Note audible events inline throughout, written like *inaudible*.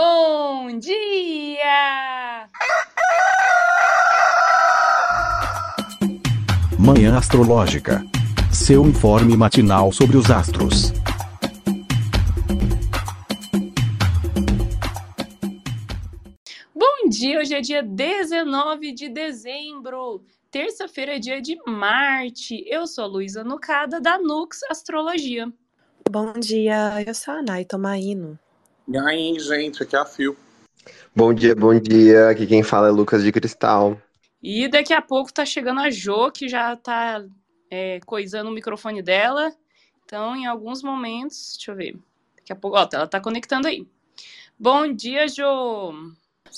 Bom dia! Manhã Astrológica. Seu informe matinal sobre os astros. Bom dia, hoje é dia 19 de dezembro. Terça-feira é dia de Marte. Eu sou a Luísa Nucada, da Nux Astrologia. Bom dia, eu sou a Nay Tomaino. E aí, gente, aqui é a Fio. Bom dia, bom dia. Aqui quem fala é Lucas de Cristal. E daqui a pouco tá chegando a Jo, que já tá é, coisando o microfone dela. Então, em alguns momentos, deixa eu ver. Daqui a pouco, ó, ela tá conectando aí. Bom dia, Jo.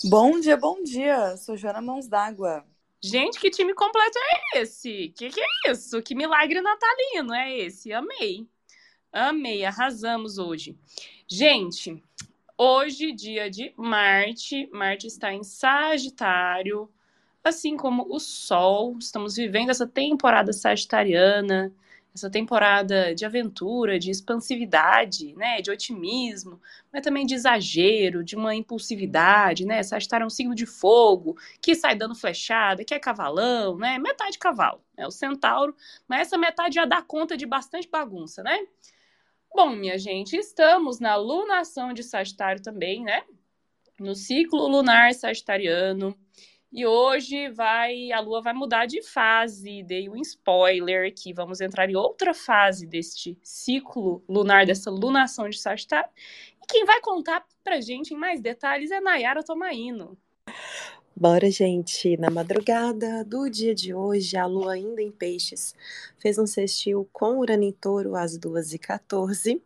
Bom dia, bom dia. Sou Joana Mãos d'Água. Gente, que time completo é esse? Que que é isso? Que milagre natalino é esse? Amei. Amei, arrasamos hoje. Gente, hoje, dia de Marte, Marte está em Sagitário, assim como o Sol. Estamos vivendo essa temporada sagitariana, essa temporada de aventura, de expansividade, né, de otimismo, mas também de exagero, de uma impulsividade, né? Sagitário é um signo de fogo, que sai dando flechada, que é cavalão, né? Metade cavalo, é o centauro, mas essa metade já dá conta de bastante bagunça, né? Bom, minha gente, estamos na lunação de Sagitário também, né? No ciclo lunar sagitariano. E hoje vai a Lua vai mudar de fase. Dei um spoiler aqui. Vamos entrar em outra fase deste ciclo lunar, dessa lunação de Sagitário. E quem vai contar pra gente em mais detalhes é Nayara Tomaino. Bora, gente! Na madrugada do dia de hoje, a lua ainda em peixes fez um sextil com Urano em touro às 2h14.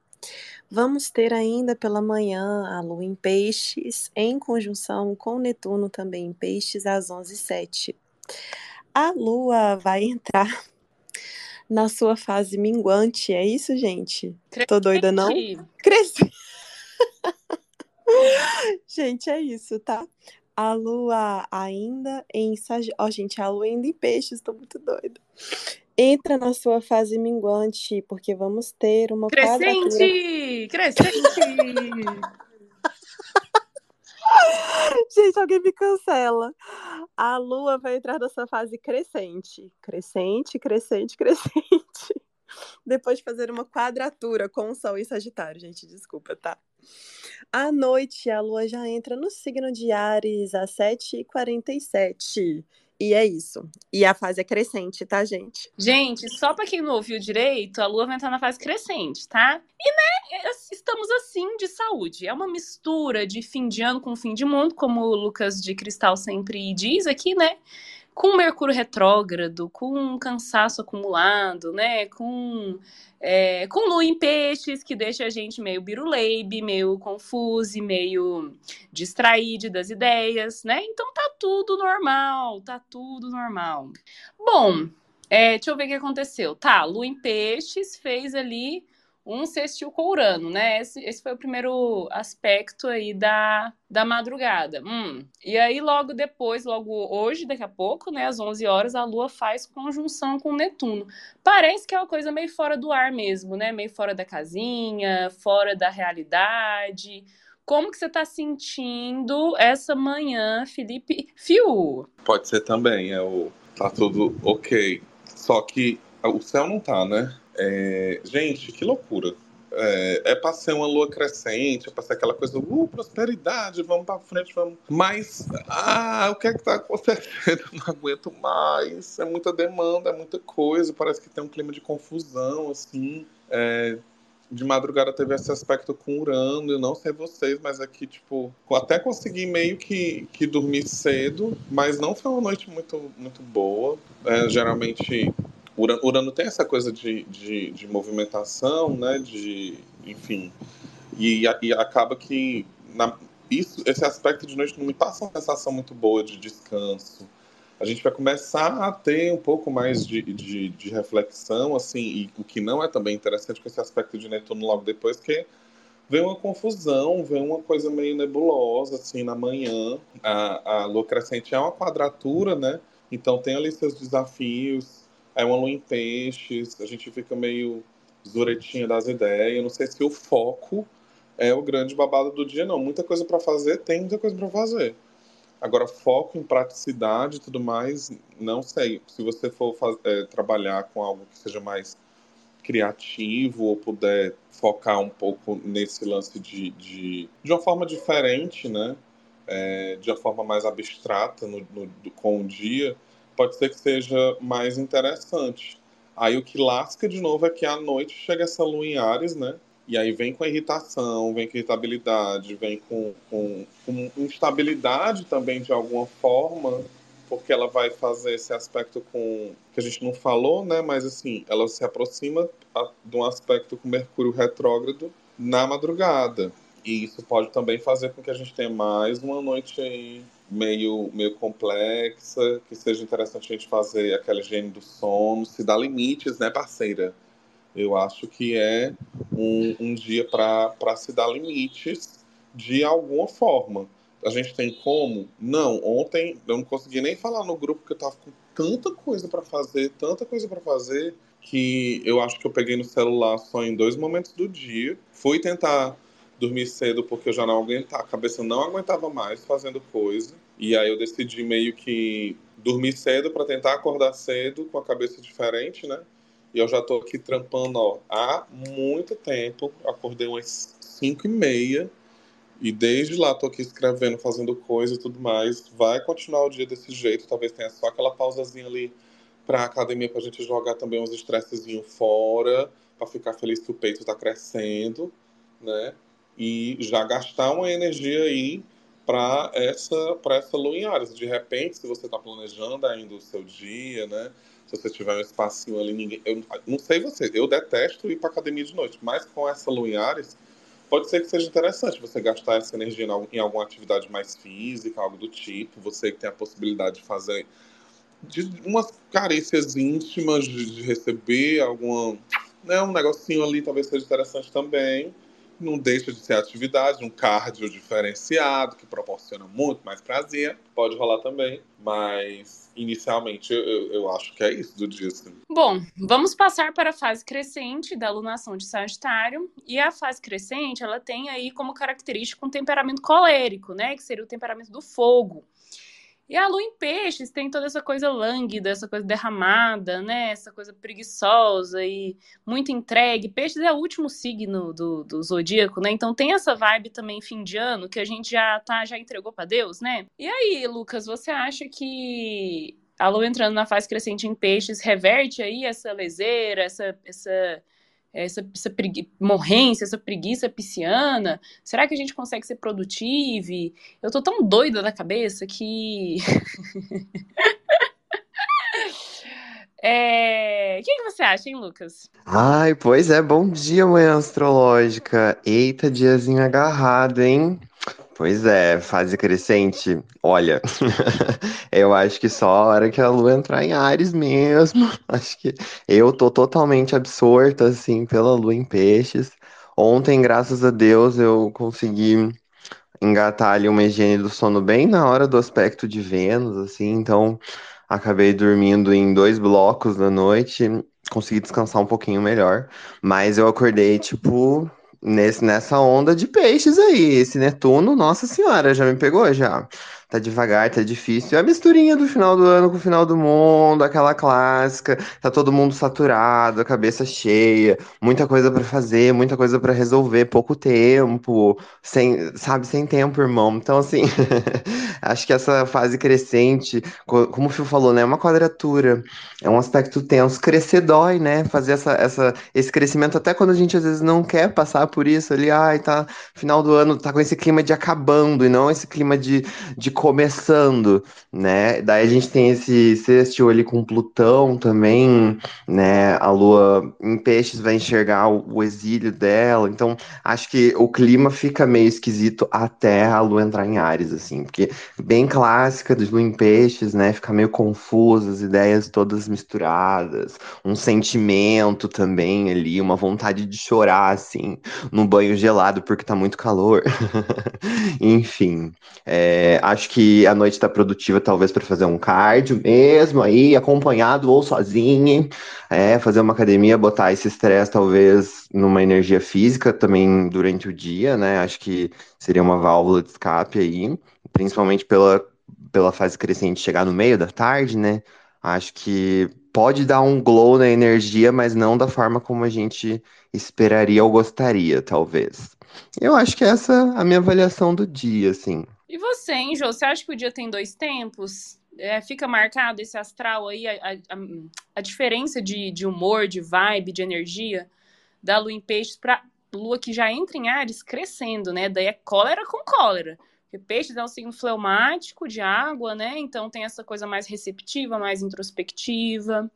Vamos ter ainda pela manhã a lua em peixes, em conjunção com Netuno também em peixes às 11h07. A lua vai entrar na sua fase minguante, é isso, gente? Tô doida, não? Cresci! *laughs* gente, é isso, tá? A lua ainda em Sagitário. Ó, oh, gente, a lua ainda em peixes, tô muito doida. Entra na sua fase minguante, porque vamos ter uma Crescente! Quadratura... Crescente! *laughs* gente, alguém me cancela. A lua vai entrar nessa fase crescente. Crescente, crescente, crescente. Depois de fazer uma quadratura com o Sol em Sagitário, gente, desculpa, tá? À noite, a lua já entra no signo de Ares às 7h47. E é isso. E a fase é crescente, tá, gente? Gente, só para quem não ouviu direito, a lua vai entrar na fase crescente, tá? E, né, estamos assim de saúde. É uma mistura de fim de ano com fim de mundo, como o Lucas de Cristal sempre diz aqui, né? Com Mercúrio retrógrado, com cansaço acumulado, né? Com, é, com Lua em peixes, que deixa a gente meio biruleibe, meio confuso, meio distraído das ideias, né? Então tá tudo normal, tá tudo normal. Bom, é, deixa eu ver o que aconteceu. Tá, Lua em peixes fez ali um sextil com Urano, né? Esse, esse foi o primeiro aspecto aí da, da madrugada. Hum. E aí, logo depois, logo hoje, daqui a pouco, né, às 11 horas, a Lua faz conjunção com Netuno. Parece que é uma coisa meio fora do ar mesmo, né? Meio fora da casinha, fora da realidade. Como que você está sentindo essa manhã, Felipe Fio? Pode ser também, é o tá tudo ok. Só que o céu não tá, né? É, gente, que loucura. É, é para ser uma lua crescente, é para ser aquela coisa, uh, prosperidade, vamos para frente, vamos. Mas, ah, o que é que tá acontecendo? Não aguento mais. É muita demanda, é muita coisa. Parece que tem um clima de confusão, assim. É, de madrugada teve esse aspecto com Urano, eu não sei vocês, mas aqui, tipo, até consegui meio que, que dormir cedo, mas não foi uma noite muito, muito boa. É, geralmente Urano, Urano tem essa coisa de, de, de, movimentação, né? De, enfim. E, e acaba que na, isso, esse aspecto de noite não me passa uma sensação muito boa de descanso. A gente vai começar a ter um pouco mais de, de, de reflexão, assim, e o que não é também interessante com esse aspecto de Netuno logo depois, que vem uma confusão, vem uma coisa meio nebulosa, assim, na manhã. A, a lua crescente é uma quadratura, né? Então tem ali seus desafios, é uma lua em peixes, a gente fica meio zuretinha das ideias. Eu não sei se o foco é o grande babado do dia, não. Muita coisa para fazer, tem muita coisa para fazer. Agora, foco em praticidade e tudo mais, não sei. Se você for é, trabalhar com algo que seja mais criativo ou puder focar um pouco nesse lance de, de, de uma forma diferente, né? É, de uma forma mais abstrata no, no, com o dia, pode ser que seja mais interessante. Aí o que lasca de novo é que à noite chega essa lua em Ares, né? E aí vem com irritação, vem com irritabilidade, vem com, com, com instabilidade também de alguma forma, porque ela vai fazer esse aspecto com que a gente não falou, né? Mas assim, ela se aproxima de um aspecto com Mercúrio retrógrado na madrugada. E isso pode também fazer com que a gente tenha mais uma noite aí meio, meio complexa, que seja interessante a gente fazer aquela higiene do sono, se dá limites, né, parceira? Eu acho que é um, um dia para se dar limites de alguma forma. A gente tem como? Não. Ontem eu não consegui nem falar no grupo que eu tava com tanta coisa para fazer, tanta coisa para fazer, que eu acho que eu peguei no celular só em dois momentos do dia. Fui tentar dormir cedo porque eu já não aguentava, a cabeça não aguentava mais fazendo coisa. E aí eu decidi meio que dormir cedo para tentar acordar cedo com a cabeça diferente, né? E eu já tô aqui trampando ó, há muito tempo. Acordei umas 5 e meia. E desde lá tô aqui escrevendo, fazendo coisa e tudo mais. Vai continuar o dia desse jeito. Talvez tenha só aquela pausazinha ali pra academia pra gente jogar também uns estressezinhos fora. para ficar feliz que o peito tá crescendo, né? E já gastar uma energia aí para essa, pra essa lua em Ares. De repente, se você está planejando ainda o seu dia, né? Se você tiver um espacinho ali, ninguém. Eu não sei você, eu detesto ir para academia de noite, mas com essa lua em Ares, pode ser que seja interessante você gastar essa energia em alguma atividade mais física, algo do tipo. Você que tem a possibilidade de fazer de umas carícias íntimas, de, de receber alguma. Né, um negocinho ali talvez seja interessante também não deixa de ser atividade, um cardio diferenciado, que proporciona muito mais prazer, pode rolar também, mas inicialmente eu, eu acho que é isso do. Assim. Bom, vamos passar para a fase crescente da alunação de Sagitário, e a fase crescente, ela tem aí como característica um temperamento colérico, né, que seria o temperamento do fogo. E a lua em peixes tem toda essa coisa lânguida, essa coisa derramada, né? Essa coisa preguiçosa e muito entregue. Peixes é o último signo do, do zodíaco, né? Então tem essa vibe também fim de ano que a gente já tá, já entregou para Deus, né? E aí, Lucas, você acha que a lua entrando na fase crescente em peixes reverte aí essa leseira, essa, essa essa, essa pregui morrência, essa preguiça pisciana? Será que a gente consegue ser produtivo? Eu tô tão doida da cabeça que. *laughs* É... O que, que, você acha, hein, Lucas? Ai, pois é, bom dia, manhã astrológica. Eita, diazinho agarrado, hein? Pois é, fase crescente. Olha, *laughs* eu acho que só a hora que a lua entrar em Ares mesmo. *laughs* Acho que eu tô totalmente absorta, assim, pela lua em peixes. Ontem, graças a Deus, eu consegui engatar ali uma higiene do sono bem na hora do aspecto de Vênus, assim, então acabei dormindo em dois blocos da noite, consegui descansar um pouquinho melhor, mas eu acordei, tipo, nesse, nessa onda de peixes aí. Esse Netuno, nossa senhora, já me pegou já. Tá devagar, tá difícil. É a misturinha do final do ano com o final do mundo, aquela clássica. Tá todo mundo saturado, a cabeça cheia, muita coisa para fazer, muita coisa para resolver, pouco tempo, sem, sabe, sem tempo, irmão. Então, assim, *laughs* acho que essa fase crescente, como o Fio falou, né, é uma quadratura, é um aspecto tenso. Crescer dói, né? Fazer essa, essa, esse crescimento, até quando a gente às vezes não quer passar por isso ali, ai, tá, final do ano, tá com esse clima de acabando, e não esse clima de, de começando, né? Daí a gente tem esse sextil ali com Plutão também, né? A Lua em peixes vai enxergar o, o, exílio dela, então acho que o clima fica meio esquisito até a Lua entrar em Ares, assim, porque bem clássica de Lua em peixes, né? Fica meio confusa, as ideias todas misturadas, um sentimento também ali, uma vontade de chorar, assim, no banho gelado porque tá muito calor. *laughs* Enfim, é, acho que que a noite está produtiva, talvez, para fazer um cardio mesmo, aí, acompanhado ou sozinho, é, fazer uma academia, botar esse estresse, talvez, numa energia física também durante o dia, né? Acho que seria uma válvula de escape aí, principalmente pela, pela fase crescente chegar no meio da tarde, né? Acho que pode dar um glow na energia, mas não da forma como a gente esperaria ou gostaria, talvez. Eu acho que essa é a minha avaliação do dia, assim. E você, hein, Jô? Você acha que o dia tem dois tempos? É, fica marcado esse astral aí, a, a, a diferença de, de, humor, de vibe, de energia da lua em peixes para lua que já entra em Ares crescendo, né? Daí é cólera com cólera. Porque peixes é um signo fleumático de água, né? Então tem essa coisa mais receptiva, mais introspectiva.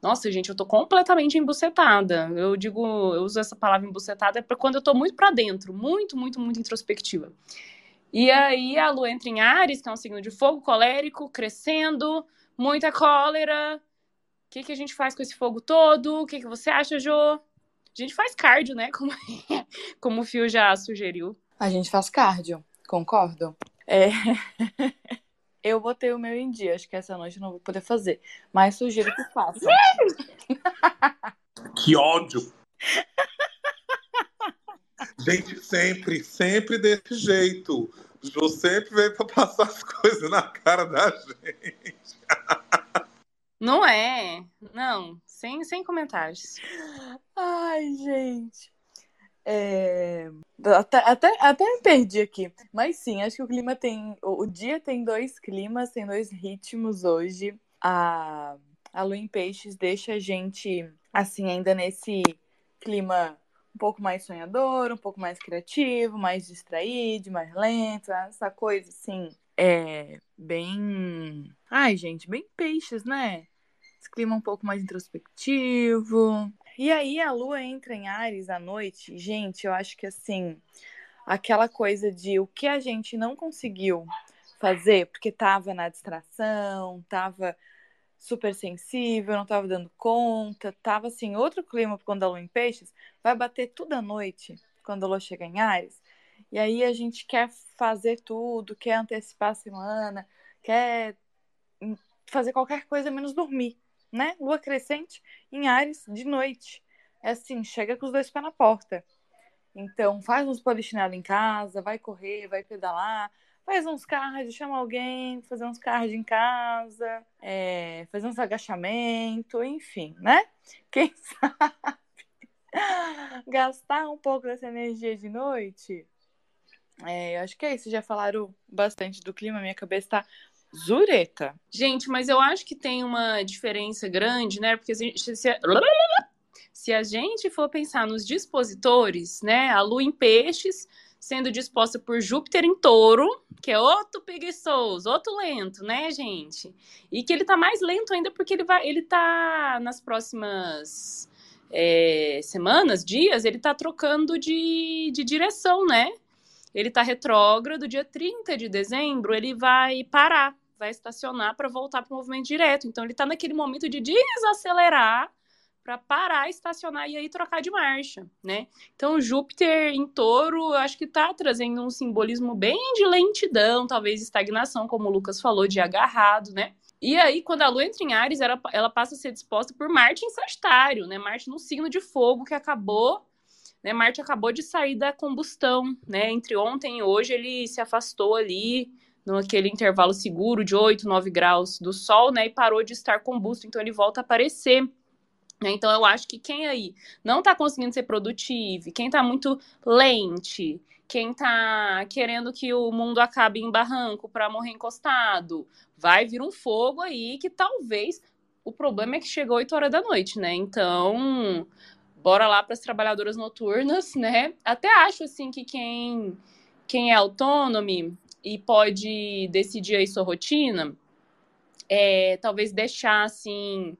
Nossa, gente, eu tô completamente embucetada. Eu digo, eu uso essa palavra embucetada para quando eu tô muito para dentro, muito, muito, muito introspectiva. E aí a lua entra em Ares, que é um signo de fogo colérico, crescendo, muita cólera. O que, que a gente faz com esse fogo todo? O que, que você acha, Jo? A gente faz cardio, né? *laughs* Como, como o Fio já sugeriu. A gente faz cardio, concordo. É. *laughs* Eu botei o meu em dia. Acho que essa noite eu não vou poder fazer. Mas sugiro que faça. que ódio! *laughs* Gente, sempre, sempre desse jeito. O Jô sempre veio pra passar as coisas na cara da gente. *laughs* Não é. Não, sem, sem comentários. Ai, gente. É... Até, até, até me perdi aqui. Mas sim, acho que o clima tem. O, dia tem dois climas, tem dois ritmos hoje. A, a lua em peixes deixa a gente, assim, ainda nesse clima um pouco mais sonhador, um pouco mais criativo, mais distraído, mais lento, essa coisa assim. É bem. Ai, gente, bem peixes, né? Esse clima um pouco mais introspectivo, e aí a lua entra em Ares à noite, gente, eu acho que assim, aquela coisa de o que a gente não conseguiu fazer, porque tava na distração, tava super sensível, não tava dando conta, tava assim, outro clima quando a lua em peixes, vai bater tudo à noite, quando a lua chega em Ares. E aí a gente quer fazer tudo, quer antecipar a semana, quer fazer qualquer coisa menos dormir né? Lua crescente em Ares de noite. É assim, chega com os dois pés na porta. Então, faz uns polichinelo em casa, vai correr, vai pedalar, faz uns cards, chama alguém, fazer uns cards em casa, é, fazer uns agachamentos, enfim, né? Quem *laughs* sabe gastar um pouco dessa energia de noite. É, eu acho que é isso. Já falaram bastante do clima, minha cabeça está Zureta. Gente, mas eu acho que tem uma diferença grande, né? Porque se, se, se a gente for pensar nos dispositores, né? A lua em peixes sendo disposta por Júpiter em touro, que é outro preguiçoso, outro lento, né, gente? E que ele tá mais lento ainda porque ele vai, ele tá nas próximas é, semanas, dias, ele tá trocando de, de direção, né? Ele tá retrógrado, dia 30 de dezembro, ele vai parar vai estacionar para voltar para o movimento direto. Então ele está naquele momento de desacelerar para parar, estacionar e aí trocar de marcha, né? Então Júpiter em Touro, acho que está trazendo um simbolismo bem de lentidão, talvez estagnação, como o Lucas falou, de agarrado, né? E aí, quando a Lua entra em Ares, ela, ela passa a ser disposta por Marte em Sagitário, né? Marte no signo de fogo que acabou, né? Marte acabou de sair da combustão, né? Entre ontem e hoje ele se afastou ali naquele intervalo seguro de 8, 9 graus do Sol, né? E parou de estar combusto, então ele volta a aparecer. Né? Então eu acho que quem aí não está conseguindo ser produtivo, quem está muito lente, quem está querendo que o mundo acabe em barranco para morrer encostado, vai vir um fogo aí que talvez o problema é que chegou 8 horas da noite, né? Então, bora lá para as trabalhadoras noturnas, né? Até acho assim que quem quem é autônomo e pode decidir aí sua rotina, é, talvez deixar assim.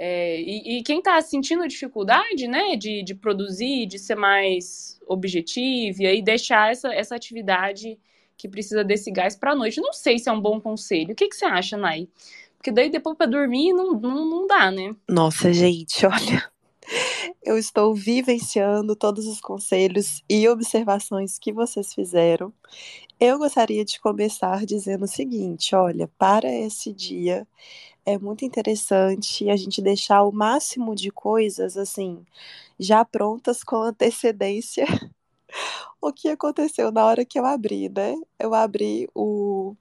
É, e, e, quem está sentindo dificuldade, né, de, de produzir, de ser mais objetivo, e aí deixar essa, essa atividade que precisa desse gás para a noite. Não sei se é um bom conselho. O que, que você acha, Nai? Porque daí depois para dormir não, não, não dá, né? Nossa, gente, *laughs* olha. eu estou vivenciando todos os conselhos e observações que vocês fizeram. Eu gostaria de começar dizendo o seguinte: olha, para esse dia é muito interessante a gente deixar o máximo de coisas assim já prontas com antecedência. *laughs* o que aconteceu na hora que eu abri, né? Eu abri o,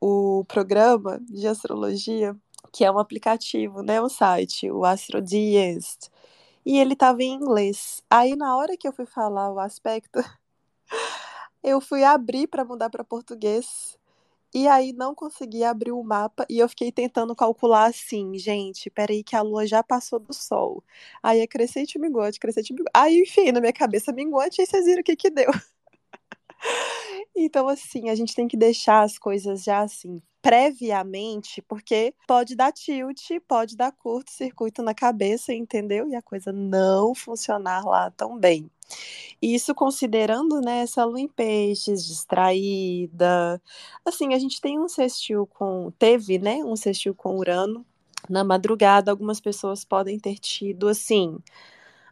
o programa de astrologia, que é um aplicativo, né? Um site, o Astro Diest e ele estava em inglês. Aí na hora que eu fui falar o aspecto, *laughs* eu fui abrir para mudar para português. E aí não consegui abrir o mapa e eu fiquei tentando calcular assim, gente, peraí que a lua já passou do sol. Aí é crescente minguante, crescente minguante. Aí, enfim, na minha cabeça minguante, aí vocês viram o que que deu. *laughs* Então, assim, a gente tem que deixar as coisas já assim, previamente, porque pode dar tilt, pode dar curto-circuito na cabeça, entendeu? E a coisa não funcionar lá tão bem. Isso considerando, né, essa lua em peixes, distraída. Assim, a gente tem um sextil com. Teve, né, um sextil com Urano. Na madrugada, algumas pessoas podem ter tido, assim,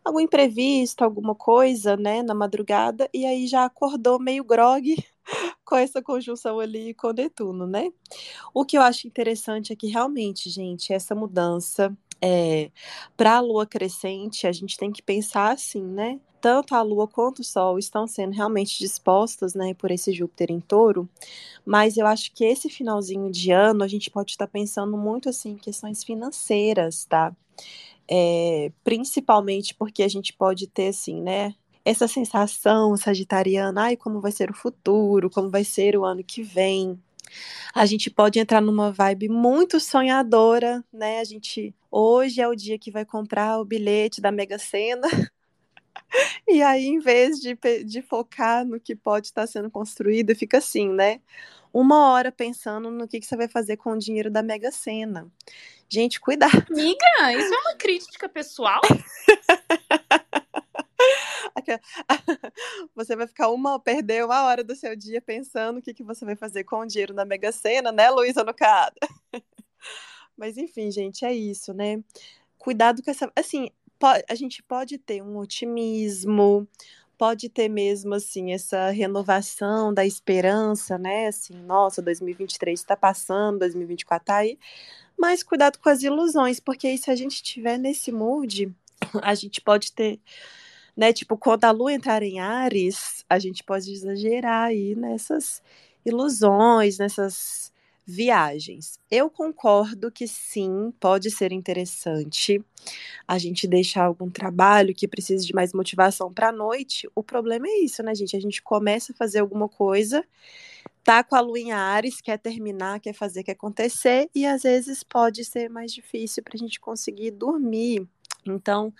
algum imprevisto, alguma coisa, né, na madrugada, e aí já acordou meio grogue *laughs* com essa conjunção ali com Netuno, né? O que eu acho interessante é que realmente, gente, essa mudança é, para a lua crescente, a gente tem que pensar assim, né? Tanto a lua quanto o sol estão sendo realmente dispostos, né, por esse Júpiter em touro, mas eu acho que esse finalzinho de ano a gente pode estar pensando muito assim em questões financeiras, tá? É, principalmente porque a gente pode ter assim, né, essa sensação sagitariana, ai, como vai ser o futuro, como vai ser o ano que vem. A gente pode entrar numa vibe muito sonhadora, né? A gente hoje é o dia que vai comprar o bilhete da Mega Sena. *laughs* *laughs* E aí, em vez de, de focar no que pode estar sendo construído, fica assim, né? Uma hora pensando no que, que você vai fazer com o dinheiro da Mega Sena. Gente, cuidado. Amiga, isso é uma crítica pessoal? *laughs* *laughs* Você vai ficar uma, perder uma hora do seu dia pensando o que, que você vai fazer com o dinheiro na Mega Sena, né, Luísa Nucada? Mas enfim, gente, é isso, né? Cuidado com essa. Assim, a gente pode ter um otimismo, pode ter mesmo assim essa renovação da esperança, né? Assim, nossa, 2023 está passando, 2024 está aí. Mas cuidado com as ilusões, porque se a gente estiver nesse mood, a gente pode ter né? Tipo, quando a lua entrar em Ares, a gente pode exagerar aí nessas ilusões, nessas viagens. Eu concordo que sim, pode ser interessante a gente deixar algum trabalho que precise de mais motivação para a noite. O problema é isso, né, gente? A gente começa a fazer alguma coisa, tá com a lua em Ares, quer terminar, quer fazer, quer acontecer, e às vezes pode ser mais difícil para a gente conseguir dormir então,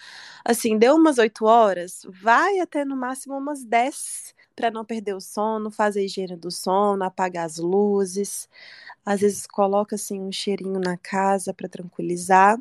assim, deu umas 8 horas, vai até no máximo umas 10 para não perder o sono, fazer a higiene do sono, apagar as luzes. Às vezes coloca assim um cheirinho na casa para tranquilizar.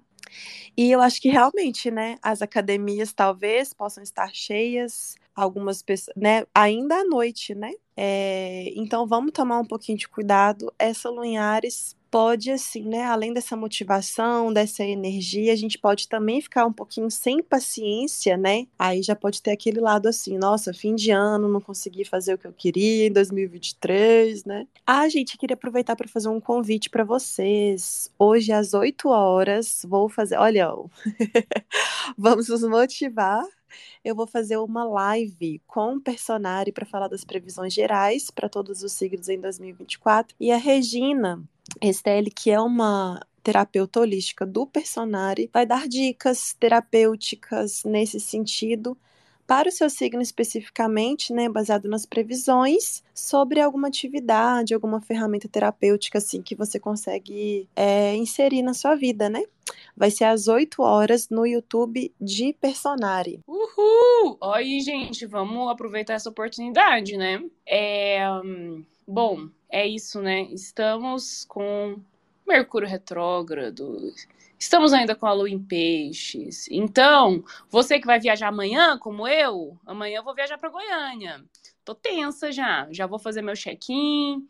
E eu acho que realmente, né, as academias talvez possam estar cheias, algumas pessoas, né, ainda à noite, né? É, então vamos tomar um pouquinho de cuidado. Essa Lunhares pode, assim, né, além dessa motivação, dessa energia, a gente pode também ficar um pouquinho sem paciência, né? Aí já pode ter aquele lado assim, nossa, fim de ano, não consegui fazer o que eu queria em 2023, né? Ah, gente, queria aproveitar para fazer um convite para vocês. Hoje às 8 horas, vou fazer, olha, *laughs* vamos nos motivar eu vou fazer uma live com o Personari para falar das previsões gerais para todos os signos em 2024. E a Regina Estelle, que é uma terapeuta holística do Personari, vai dar dicas terapêuticas nesse sentido para o seu signo especificamente, né, baseado nas previsões, sobre alguma atividade, alguma ferramenta terapêutica assim que você consegue é, inserir na sua vida, né? Vai ser às 8 horas no YouTube de Personari. Uhul! Aí, gente, vamos aproveitar essa oportunidade, né? É, bom, é isso, né? Estamos com Mercúrio retrógrado, estamos ainda com a Lua em Peixes. Então, você que vai viajar amanhã, como eu, amanhã eu vou viajar para Goiânia. Tô tensa já, já vou fazer meu check-in,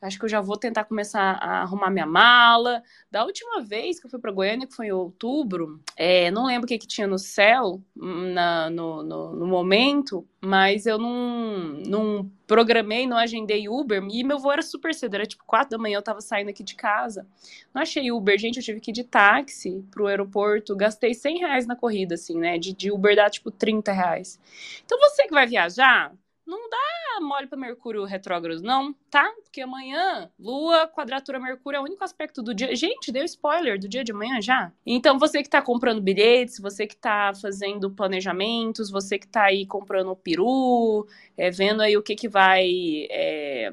Acho que eu já vou tentar começar a arrumar minha mala. Da última vez que eu fui para Goiânia, que foi em outubro, é, não lembro o que, que tinha no céu hum, na, no, no, no momento, mas eu não, não programei, não agendei Uber, e meu voo era super cedo, era tipo 4 da manhã, eu tava saindo aqui de casa. Não achei Uber, gente, eu tive que ir de táxi pro aeroporto, gastei 100 reais na corrida, assim, né, de, de Uber dá tipo 30 reais. Então você que vai viajar, não dá mole para Mercúrio retrógrado, não, tá? Porque amanhã, Lua, quadratura Mercúrio é o único aspecto do dia. Gente, deu spoiler do dia de amanhã já. Então, você que tá comprando bilhetes, você que tá fazendo planejamentos, você que tá aí comprando o peru, é, vendo aí o que que vai é,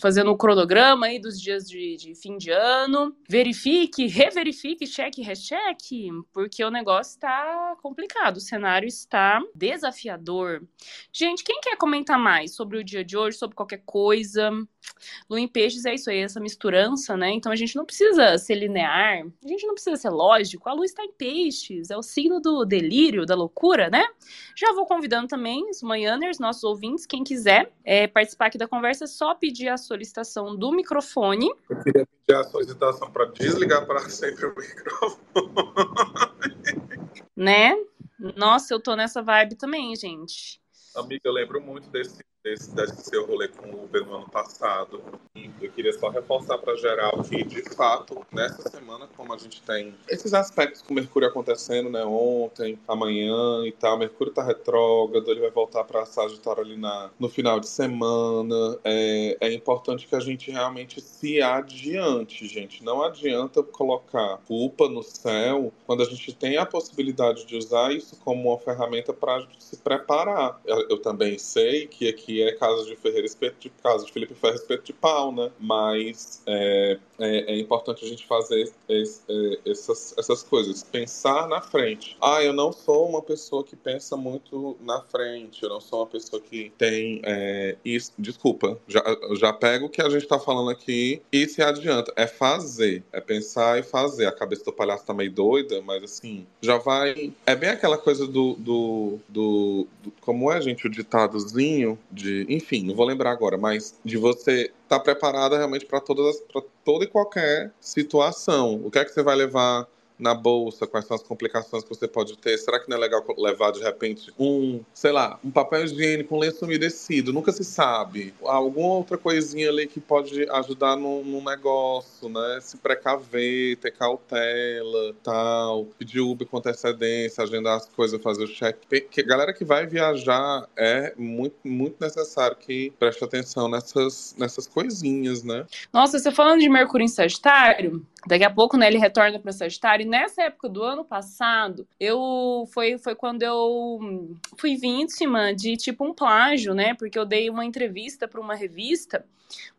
fazendo o cronograma aí dos dias de, de fim de ano, verifique, reverifique, cheque, recheque, porque o negócio tá complicado, o cenário está desafiador. Gente, quem quer comentar mais sobre o dia de hoje, sobre qualquer coisa. Lua em peixes é isso aí, essa misturança, né? Então a gente não precisa ser linear, a gente não precisa ser lógico. A lua está em peixes, é o signo do delírio, da loucura, né? Já vou convidando também os manhãers, nossos ouvintes, quem quiser é, participar aqui da conversa, é só pedir a solicitação do microfone. Eu queria pedir a solicitação para desligar para sempre o microfone. *laughs* Né? Nossa, eu tô nessa vibe também, gente. Amiga, eu lembro muito desse desse, desse seu rolê com o Uber no ano passado. Eu queria só reforçar para geral que, de fato, nessa semana, como a gente tem esses aspectos com Mercúrio acontecendo, né? Ontem, amanhã e tal, Mercúrio tá retrógrado, ele vai voltar para Sagitário ali na, no final de semana. É, é importante que a gente realmente se adiante, gente. Não adianta colocar culpa no céu quando a gente tem a possibilidade de usar isso como uma ferramenta para se preparar. Eu também sei que aqui é casa de Ferreira espeto de de Felipe Ferreira espeto de pau, né? Mas é, é, é importante a gente fazer es, é, essas, essas coisas, pensar na frente. Ah, eu não sou uma pessoa que pensa muito na frente, eu não sou uma pessoa que tem é, isso. Desculpa, já, já pego o que a gente tá falando aqui e se adianta. É fazer, é pensar e fazer. A cabeça do palhaço tá meio doida, mas assim, já vai. É bem aquela coisa do. do, do, do como é, gente, o ditadozinho de de, enfim, não vou lembrar agora, mas de você estar tá preparada realmente para todas para toda e qualquer situação. O que é que você vai levar na bolsa, quais são as complicações que você pode ter. Será que não é legal levar de repente um, sei lá, um papel higiênico, um lenço umedecido? Nunca se sabe. Alguma outra coisinha ali que pode ajudar num, negócio, né? Se precaver, ter cautela, tal, pedir Uber com antecedência, agendar as coisas, fazer o check. Que galera que vai viajar é muito, muito necessário que preste atenção nessas, nessas coisinhas, né? Nossa, você falando de Mercúrio em Sagitário, Daqui a pouco, né, ele retorna para Sagitário. E nessa época do ano passado, eu foi, foi quando eu fui vítima de tipo um plágio, né? Porque eu dei uma entrevista para uma revista,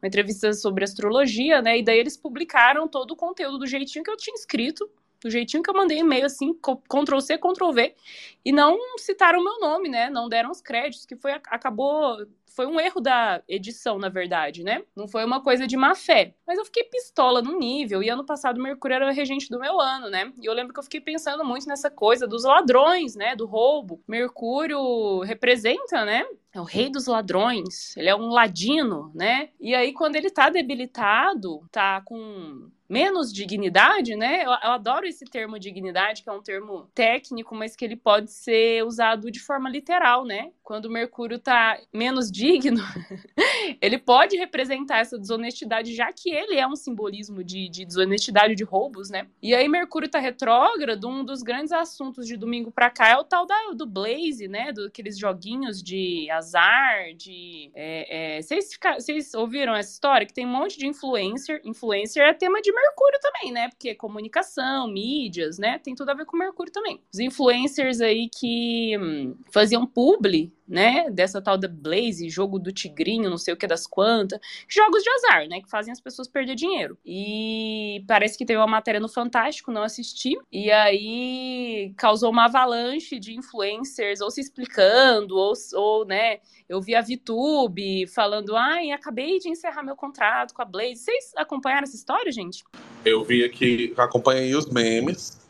uma entrevista sobre astrologia, né? E daí eles publicaram todo o conteúdo do jeitinho que eu tinha escrito do jeitinho que eu mandei e-mail, assim, Ctrl C, Ctrl V, e não citaram o meu nome, né? Não deram os créditos, que foi, acabou, foi um erro da edição, na verdade, né? Não foi uma coisa de má fé. Mas eu fiquei pistola no nível, e ano passado o Mercúrio era o regente do meu ano, né? E eu lembro que eu fiquei pensando muito nessa coisa dos ladrões, né? Do roubo. Mercúrio representa, né? É o rei dos ladrões, ele é um ladino, né? E aí, quando ele tá debilitado, tá com menos dignidade, né? Eu, eu, adoro esse termo dignidade, que é um termo técnico, mas que ele pode ser usado de forma literal, né? Quando o Mercúrio tá menos digno, *laughs* ele pode representar essa desonestidade, já que ele é um simbolismo de, de desonestidade, de roubos, né? E aí, Mercúrio tá retrógrado, um dos grandes assuntos de domingo para cá é o tal da, do Blaze, né? Do, aqueles joguinhos de azar, de. É, é, vocês, vocês ouviram essa história? Que tem um monte de influencer. Influencer é tema de Mercúrio também, né? Porque comunicação, mídias, né? Tem tudo a ver com Mercúrio também. Os influencers aí que hum, faziam publi né? Dessa tal da Blaze, jogo do tigrinho, não sei o que das quantas. Jogos de azar, né? Que fazem as pessoas perder dinheiro. E parece que teve uma matéria no Fantástico, não assisti. E aí causou uma avalanche de influencers ou se explicando, ou, ou né? Eu vi a VTube falando, ai, acabei de encerrar meu contrato com a Blaze. Vocês acompanharam essa história, gente? Eu vi aqui, acompanhei os memes.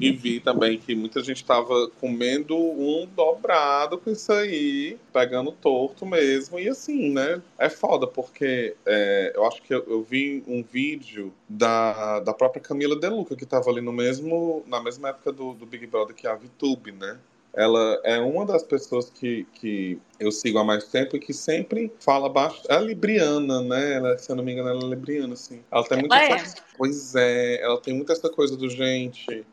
E vi também que muita gente estava comendo um dobrado com isso aí, pegando torto mesmo. E assim, né? É foda, porque é, eu acho que eu, eu, vi um vídeo da, da própria Camila Deluca, que estava ali no mesmo, na mesma época do, do Big Brother que a VTube, né? Ela é uma das pessoas que, que eu sigo há mais tempo e que sempre fala baixo. É libriana, né? Ela, se eu não me engano, ela é libriana, assim. Ela tem muita. É. Pois é, ela tem muito essa coisa do gente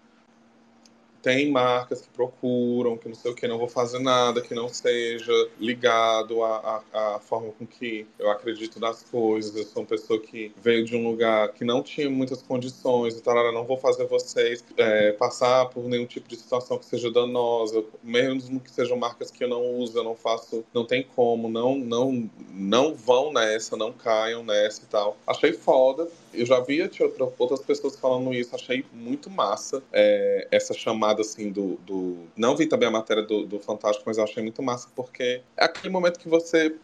tem marcas que procuram, que não sei o que, não vou fazer nada que não seja ligado à, à, à, forma com que eu acredito nas coisas. Eu sou uma pessoa que veio de um lugar que não tinha muitas condições, então não vou fazer vocês é, passar por nenhum tipo de situação que seja danosa, mesmo que sejam marcas que eu não uso, eu não faço, não tem como, não, não, não vão nessa, não caiam nessa e tal. Achei foda. Eu já via outras pessoas falando isso, achei muito massa é, essa chamada assim do, do, Não vi também a matéria do, do Fantástico, mas eu achei muito massa, porque é aquele momento que você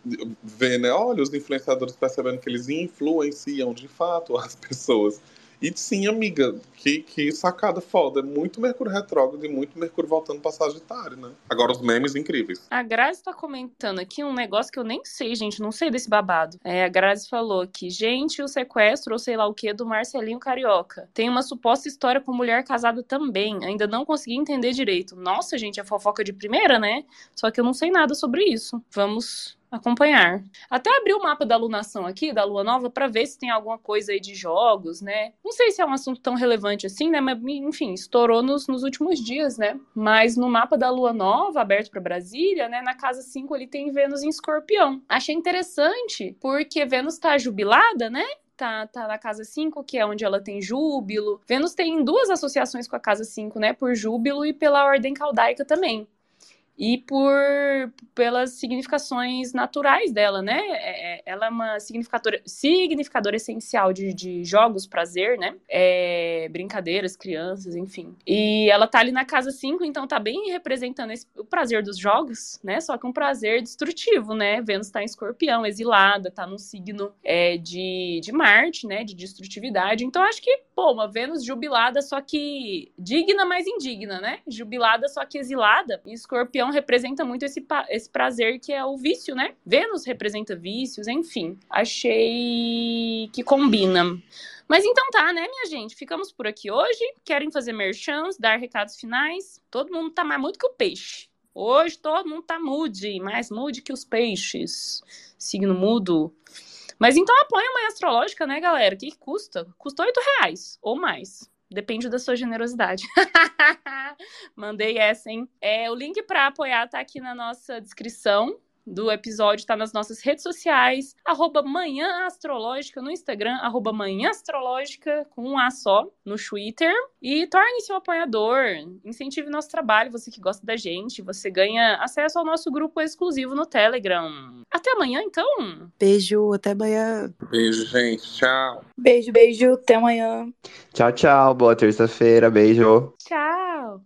vê, né? Olha, os influenciadores percebendo que eles influenciam de fato as *laughs* pessoas. E sim, amiga, que, que sacada foda. É muito Mercúrio retrógrado e muito Mercúrio voltando para Sagitário, né? Agora os memes incríveis. A Grazi tá comentando aqui um negócio que eu nem sei, gente, não sei desse babado. É, a Grazi falou que, gente, o sequestro ou sei lá o que do Marcelinho Carioca. Tem uma suposta história com mulher casada também. Ainda não consegui entender direito. Nossa, gente, é fofoca de primeira, né? Só que eu não sei nada sobre isso. Vamos acompanhar. Até abri o mapa da alunação aqui, da lua nova, para ver se tem alguma coisa aí de jogos, né? Não sei se é um assunto tão relevante assim, né? Mas, enfim, estourou nos, nos últimos dias, né? Mas no mapa da lua nova, aberto para Brasília, né? Na casa 5 ali tem Vênus em escorpião. Achei interessante, porque Vênus tá jubilada, né? Tá, tá, na casa 5, que é onde ela tem júbilo. Vênus tem duas associações com a casa 5, né? Por júbilo e pela ordem caldaica também e por pelas significações naturais dela, né? É, é, ela é uma significadora, significadora essencial de, de jogos, prazer, né? É, brincadeiras, crianças, enfim. E ela tá ali na casa 5, então tá bem representando esse, o prazer dos jogos, né? Só que um prazer destrutivo, né? Vênus tá em escorpião, exilada, tá no signo é, de, de Marte, né? De destrutividade. Então acho que, pô, uma Vênus jubilada, só que digna, mas indigna, né? Jubilada, só que exilada. E escorpião representa muito esse, esse prazer que é o vício, né? Vênus representa vícios, enfim. Achei que combina. Mas então tá, né, minha gente? Ficamos por aqui hoje. Querem fazer merchans, dar recados finais? Todo mundo tá mais muito que o peixe. Hoje todo mundo tá mude, mais mude que os peixes. Signo mudo. Mas então apoia a Mãe Astrológica, né, galera? Que, custa? Custa oito reais ou mais. Depende da sua generosidade. *laughs* Mandei essa, hein? É, o link para apoiar tá aqui na nossa descrição do episódio está nas nossas redes sociais, arroba Manhã Astrológica no Instagram, arroba Manhã Astrológica com um A só no Twitter. E torne-se um apoiador, incentive nosso trabalho, você que gosta da gente, você ganha acesso ao nosso grupo exclusivo no Telegram. Até amanhã, então! Beijo, até amanhã! Beijo, gente, tchau! Beijo, beijo, até amanhã! Tchau, tchau, boa terça-feira, beijo! Tchau!